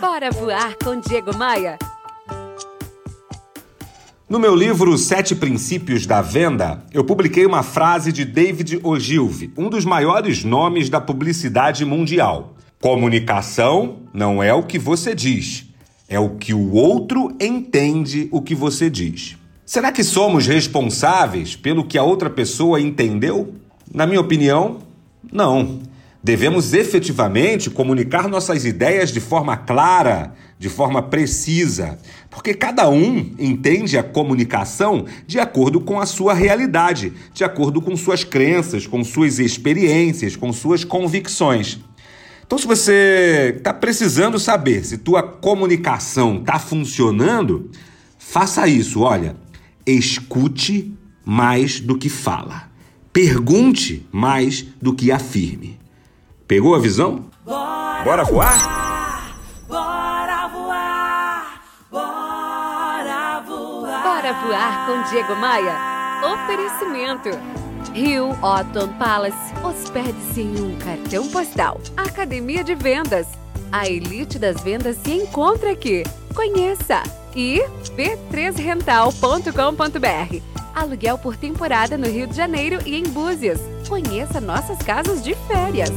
Bora voar com Diego Maia. No meu livro Sete Princípios da Venda, eu publiquei uma frase de David Ogilvy, um dos maiores nomes da publicidade mundial. Comunicação não é o que você diz, é o que o outro entende o que você diz. Será que somos responsáveis pelo que a outra pessoa entendeu? Na minha opinião, não. Devemos efetivamente comunicar nossas ideias de forma clara, de forma precisa, porque cada um entende a comunicação de acordo com a sua realidade, de acordo com suas crenças, com suas experiências, com suas convicções. Então, se você está precisando saber se tua comunicação está funcionando, faça isso. Olha, escute mais do que fala. Pergunte mais do que afirme. Pegou a visão? Bora, Bora voar? Bora voar! Bora voar! Bora voar com Diego Maia. Oferecimento. Rio Otton Palace. Hospede-se em um cartão postal. Academia de Vendas. A elite das vendas se encontra aqui. Conheça. E b3rental.com.br. Aluguel por temporada no Rio de Janeiro e em Búzios. Conheça nossas casas de férias.